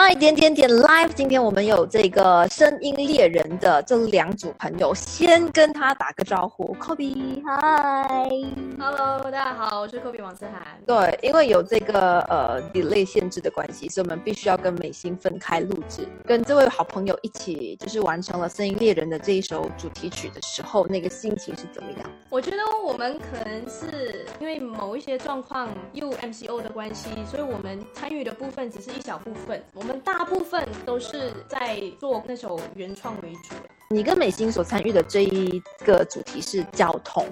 My 点点点 Live，今天我们有这个声音猎人的这两组朋友，先跟他打个招呼，Kobe，嗨，Hello，大家好，我是 Kobe 王思涵。对，因为有这个呃 delay 限制的关系，所以我们必须要跟美心分开录制。跟这位好朋友一起就是完成了声音猎人的这一首主题曲的时候，那个心情是怎么样？我觉得我们可能是因为某一些状况，又 MCO 的关系，所以我们参与的部分只是一小部分。我们大部分都是在做那首原创为主。你跟美心所参与的这一个主题是交通。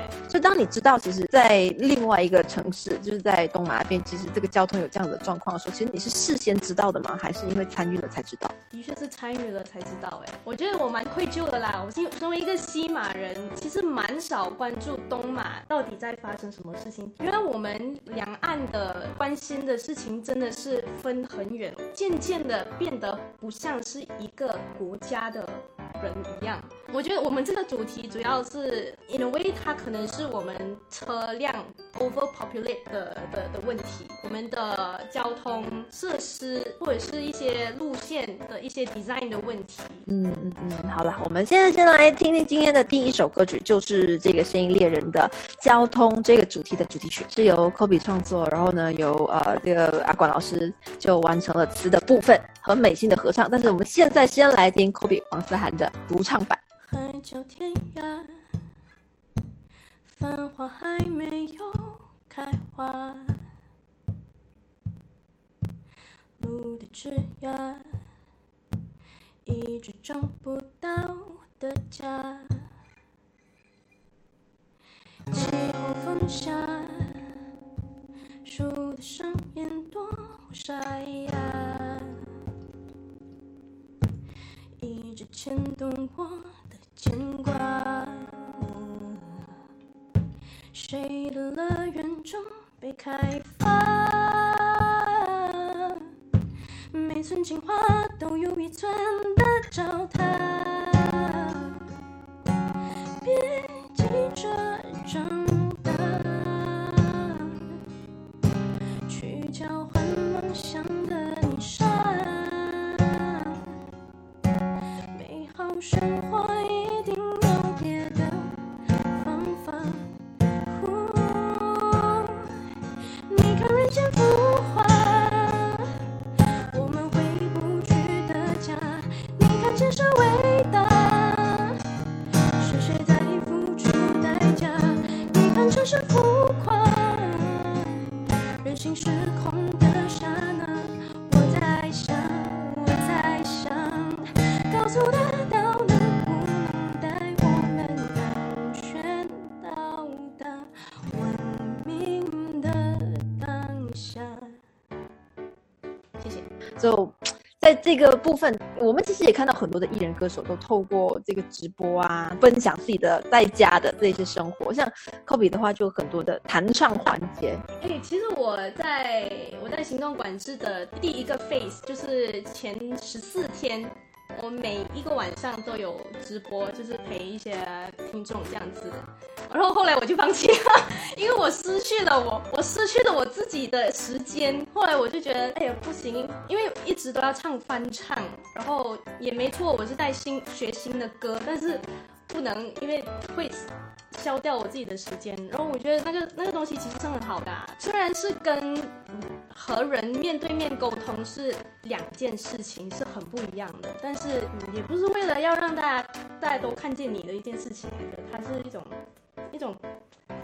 对，所以当你知道，其实，在另外一个城市，就是在东马那边，其实这个交通有这样的状况的时候，其实你是事先知道的吗？还是因为参与了才知道？的确是参与了才知道。哎，我觉得我蛮愧疚的啦。我是身为一个西马人，其实蛮少关注东马到底在发生什么事情。原来我们两岸的关心的事情真的是分很远，渐渐的变得不像是一个国家的。人一样，我觉得我们这个主题主要是，in a way，它可能是我们车辆 overpopulate 的的的问题，我们的交通设施或者是一些路线的一些 design 的问题。嗯嗯嗯，好了，我们现在先来听听今天的第一首歌曲，就是这个声音猎人的交通这个主题的主题曲，是由 Kobe 创作，然后呢，由呃这个阿管老师就完成了词的部分和美心的合唱。但是我们现在先来听 Kobe 王思涵的。独唱版。海角天涯，繁花还没有开花，路的枝桠，一直找不到的家。气候风沙，树的上面多沙哑。牵动我的牵挂，谁的乐园中被开发？每寸情话都有一寸的糟蹋，就在这个部分，我们其实也看到很多的艺人歌手都透过这个直播啊，分享自己的在家的这些生活。像 Kobe 的话，就很多的弹唱环节。哎，其实我在我在行动管制的第一个 phase，就是前十四天。我每一个晚上都有直播，就是陪一些听众这样子。然后后来我就放弃了，因为我失去了我，我失去了我自己的时间。后来我就觉得，哎呀不行，因为一直都要唱翻唱，然后也没错，我是在新学新的歌，但是不能因为会。消掉我自己的时间，然后我觉得那个那个东西其实是很好的，虽然是跟和人面对面沟通是两件事情，是很不一样的，但是也不是为了要让大家大家都看见你的一件事情来的，它是一种一种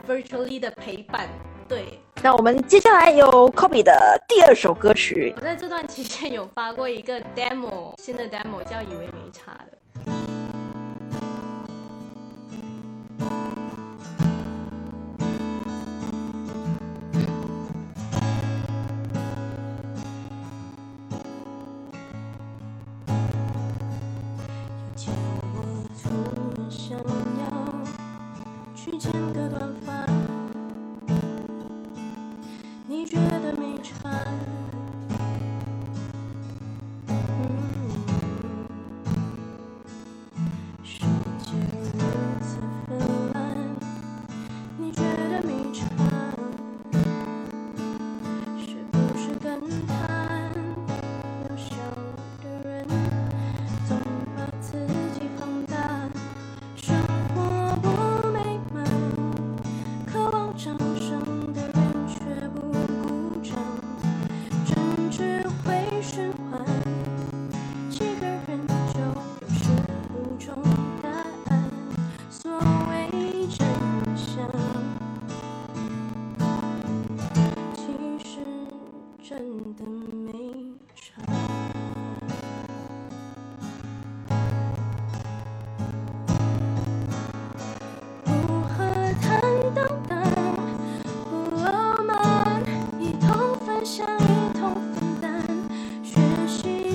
virtually 的陪伴。对，那我们接下来有 Kobe 的第二首歌曲，我在这段期间有发过一个 demo，新的 demo 叫以为没差的。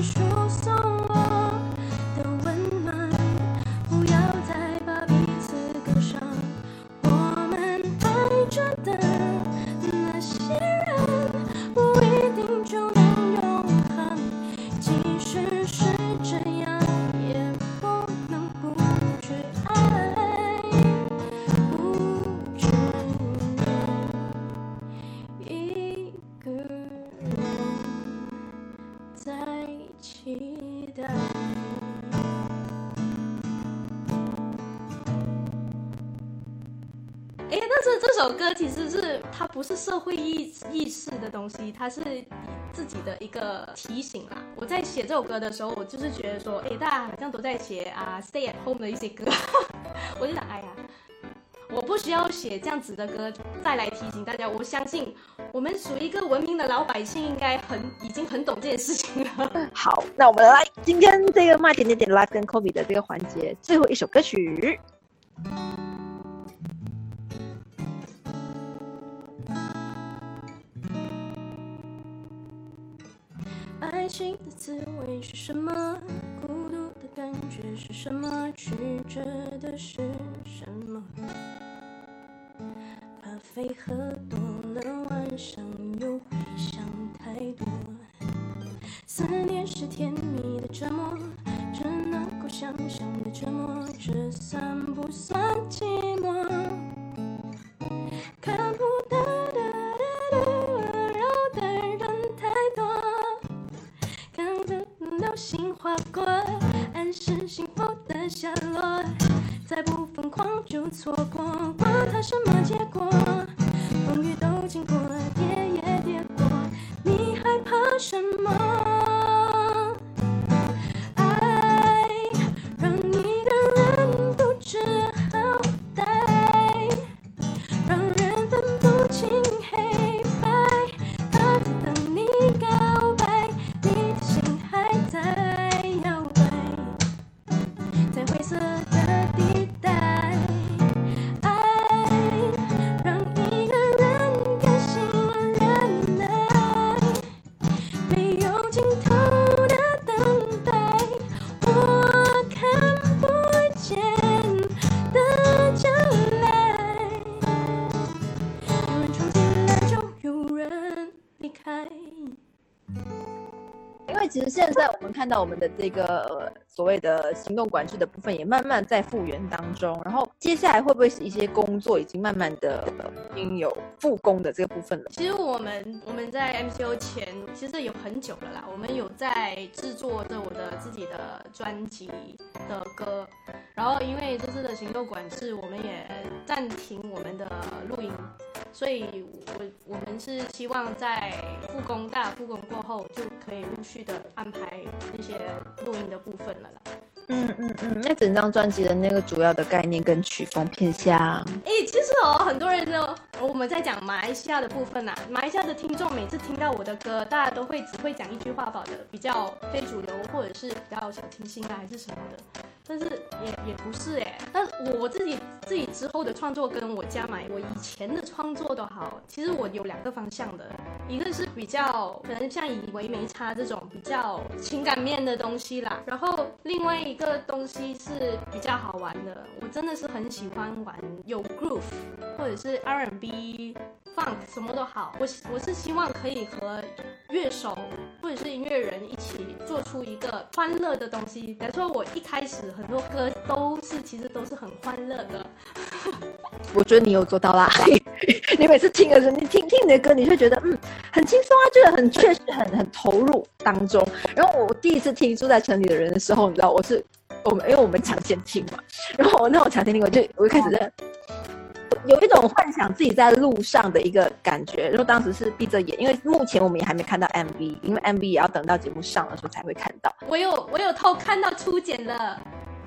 show. 是这首歌其实是它不是社会意意识的东西，它是自己的一个提醒啦。我在写这首歌的时候，我就是觉得说，哎，大家好像都在写啊，stay at home 的一些歌，我就想，哎呀，我不需要写这样子的歌再来提醒大家。我相信我们属于一个文明的老百姓，应该很已经很懂这件事情了。好，那我们来今天这个麦点点点 live 跟 Kobe 的这个环节，最后一首歌曲。爱情的滋味是什么？孤独的感觉是什么？曲折的是什么？咖啡喝多了，晚上又会想太多。思念是甜蜜的折磨，真能够想象的折磨，这算不算寂寞？错过，其实现在我们看到我们的这个、所谓的行动管制的部分也慢慢在复原当中，然后接下来会不会是一些工作已经慢慢的已经有复工的这个部分了？其实我们我们在 MCO 前其实有很久了啦，我们有在制作着我的自己的专辑的歌，然后因为这次的行动管制，我们也暂停我们的录音，所以我我们是希望在复工大复工过后就可以陆续的安排那些录音的部分了啦。嗯嗯嗯，那整张专辑的那个主要的概念跟曲风偏向，诶，其实哦，很多人呢我们在讲马来西亚的部分呐、马来西亚的听众每次听到我的歌，大家都会只会讲一句话吧的，比较非主流或者是比较小清新啊，还是什么的。但是也也不是哎，但我自己自己之后的创作跟我加埋我以前的创作都好，其实我有两个方向的，一个是比较可能像以为没差这种比较情感面的东西啦，然后另外一个东西是比较好玩的，我真的是很喜欢玩有 groove 或者是 R&B。放什么都好，我我是希望可以和乐手或者是音乐人一起做出一个欢乐的东西。比如说我一开始很多歌都是其实都是很欢乐的，我觉得你有做到啦。你每次听的时候，你听听你的歌，你就觉得嗯很轻松啊，觉得很确实很很投入当中。然后我第一次听住在城里的人的时候，你知道我是我们因为我们抢先听嘛，然后我那种抢先听，我就我就开始在。有一种幻想自己在路上的一个感觉，然后当时是闭着眼，因为目前我们也还没看到 MV，因为 MV 也要等到节目上的时候才会看到。我有我有偷看到初剪的，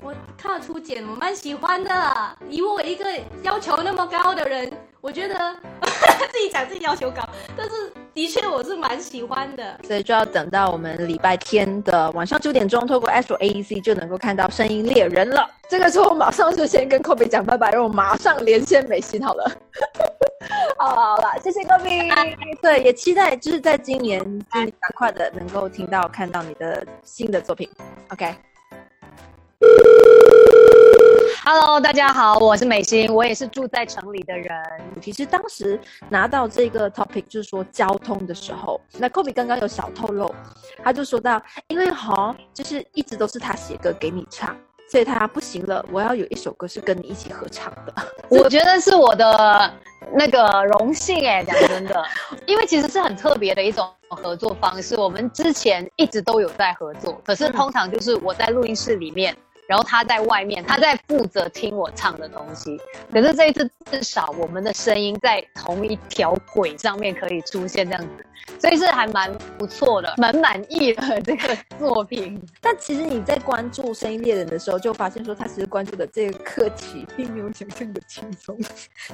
我看到初剪，我蛮喜欢的。以我一个要求那么高的人，我觉得 自己讲自己要求高，但是的确我是蛮喜欢的。所以就要等到我们礼拜天的晚上九点钟，透过 Astro AEC 就能够看到声音猎人了。这个时候马上就先跟 Kobe 讲拜拜，然后马上连线美心好了。好了好了，谢谢 Kobe。对，也期待就是在今年，今年赶快的能够听到看到你的新的作品。OK。Hello，大家好，我是美心，我也是住在城里的人。其实当时拿到这个 topic 就是说交通的时候，那 Kobe 刚刚有小透露，他就说到，因为哈，就是一直都是他写歌给你唱，所以他不行了，我要有一首歌是跟你一起合唱的。我 觉得是我的那个荣幸哎，讲真的，因为其实是很特别的一种合作方式。我们之前一直都有在合作，可是通常就是我在录音室里面。然后他在外面，他在负责听我唱的东西。可是这一次至少我们的声音在同一条轨上面可以出现这样子，所以是还蛮不错的，蛮满意的 这个作品。但其实你在关注《声音猎人》的时候，就发现说他其实关注的这个课题并没有想象的轻松，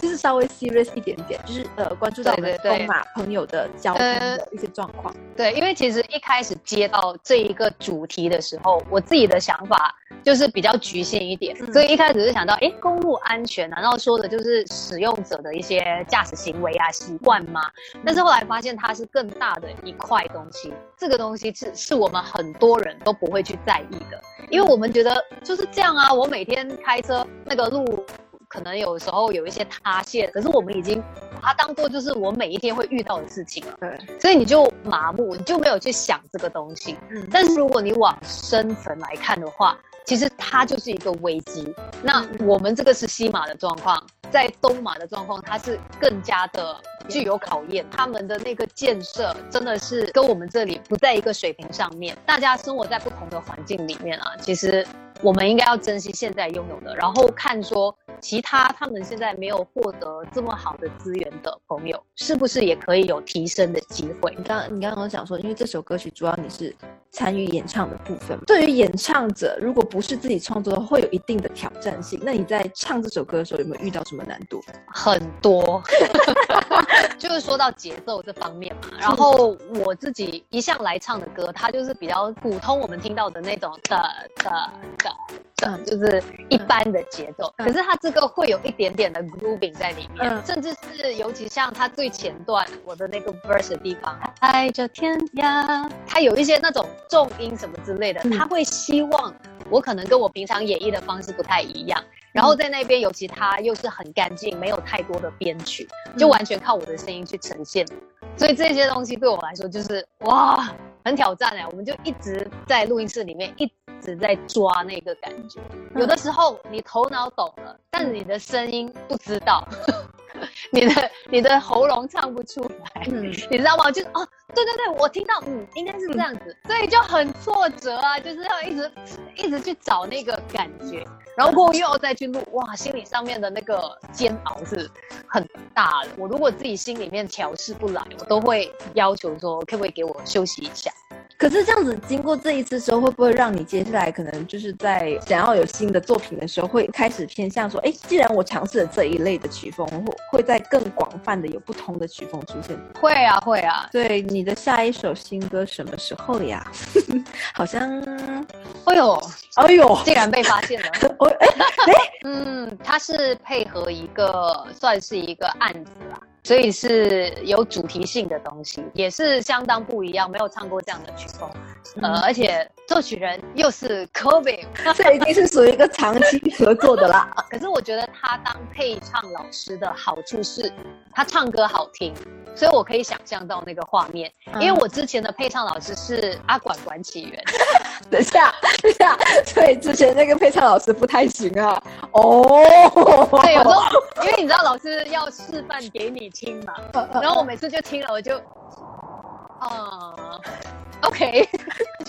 就是稍微 serious 一点点，就是呃关注到我们东马朋友的交通的一些状况。对，因为其实一开始接到这一个主题的时候，我自己的想法就是。是比较局限一点，所以一开始是想到，哎，公路安全难道说的就是使用者的一些驾驶行为啊、习惯吗？但是后来发现它是更大的一块东西，这个东西是是我们很多人都不会去在意的，因为我们觉得就是这样啊，我每天开车那个路可能有时候有一些塌陷，可是我们已经把它当做就是我每一天会遇到的事情了，对，所以你就麻木，你就没有去想这个东西。嗯，但是如果你往深层来看的话，其实它就是一个危机。那我们这个是西马的状况，在东马的状况，它是更加的具有考验。他们的那个建设真的是跟我们这里不在一个水平上面。大家生活在不同的环境里面啊，其实我们应该要珍惜现在拥有的，然后看说。其他他们现在没有获得这么好的资源的朋友，是不是也可以有提升的机会？你刚你刚刚讲说，因为这首歌曲主要你是参与演唱的部分，对于演唱者，如果不是自己创作的，会有一定的挑战性。那你在唱这首歌的时候，有没有遇到什么难度？很多，就是说到节奏这方面嘛。然后我自己一向来唱的歌，它就是比较普通，我们听到的那种的的的。嗯，就是一般的节奏，可是它这个会有一点点的 grooving 在里面，甚至是尤其像它最前段我的那个 verse 的地方，爱着天涯，它有一些那种重音什么之类的，他会希望我可能跟我平常演绎的方式不太一样，然后在那边尤其它又是很干净，没有太多的编曲，就完全靠我的声音去呈现，所以这些东西对我来说就是哇，很挑战哎，我们就一直在录音室里面一。直在抓那个感觉，有的时候你头脑懂了，但你的声音不知道，你的你的喉咙唱不出来，你知道吗？就是哦，对对对，我听到，嗯，应该是这样子，所以就很挫折啊，就是要一直一直去找那个感觉，然后过后又要再去录，哇，心理上面的那个煎熬是很大的。我如果自己心里面调试不来，我都会要求说，可不可以给我休息一下。可是这样子，经过这一次之后，会不会让你接下来可能就是在想要有新的作品的时候，会开始偏向说，哎，既然我尝试了这一类的曲风，会会在更广泛的有不同的曲风出现？会啊，会啊。对，你的下一首新歌什么时候呀？好像，哎呦，哎呦，竟然被发现了。哎，哎，嗯，它是配合一个，算是一个案子啦。所以是有主题性的东西，也是相当不一样，没有唱过这样的曲风，呃，而且作曲人又是 Kobe，这已经是属于一个长期合作的啦。可是我觉得他当配唱老师的好处是，他唱歌好听。所以我可以想象到那个画面，因为我之前的配唱老师是阿管管起源。等一下，等一下，对，之前那个配唱老师不太行啊。哦，对，有时候因为你知道老师要示范给你听嘛，然后我每次就听了，我就，啊。OK，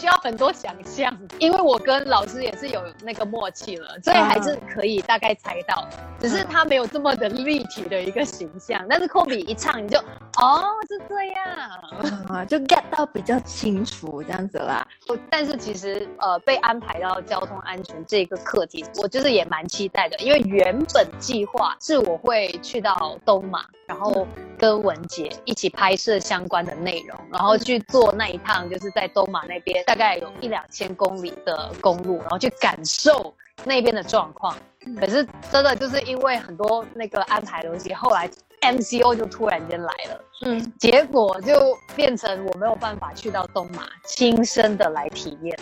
需要很多想象，因为我跟老师也是有那个默契了，所以还是可以大概猜到，只是他没有这么的立体的一个形象。但是科比一唱，你就哦是这样。啊，就 get 到比较清楚这样子啦。但是其实呃被安排到交通安全这个课题，我就是也蛮期待的，因为原本计划是我会去到东马，然后跟文杰一起拍摄相关的内容，然后去做那一趟就。是在东马那边，大概有一两千公里的公路，然后去感受那边的状况。可是真的就是因为很多那个安排东西，后来 MCO 就突然间来了，嗯，结果就变成我没有办法去到东马亲身的来体验。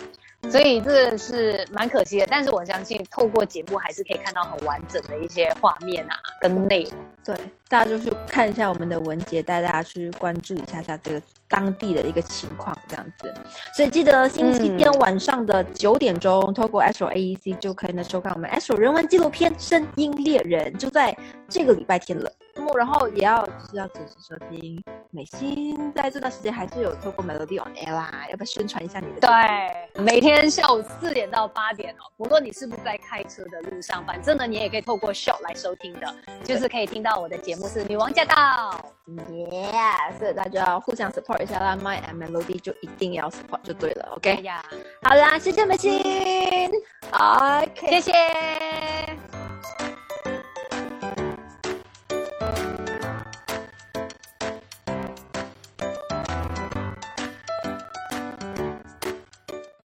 所以这个是蛮可惜的，但是我相信透过节目还是可以看到很完整的一些画面啊，跟内容。对，大家就去看一下我们的文杰，带大家去关注一下下这个当地的一个情况，这样子。所以记得星期天晚上的九点钟，透过 Astro AEC 就可以呢收看我们 Astro 人文纪录片《声音猎人》，就在这个礼拜天了。目，然后也要是要准时收听。美心在这段时间还是有透过 Melody on air 啦，要不要宣传一下你的？对，每天下午四点到八点哦，不论你是不是在开车的路上，反正呢你也可以透过 show 来收听的，就是可以听到我的节目是女王驾到。耶，所以大家要互相 support 一下啦，My and Melody 就一定要 support 就对了，OK？呀，好啦，谢谢美心，OK，谢谢。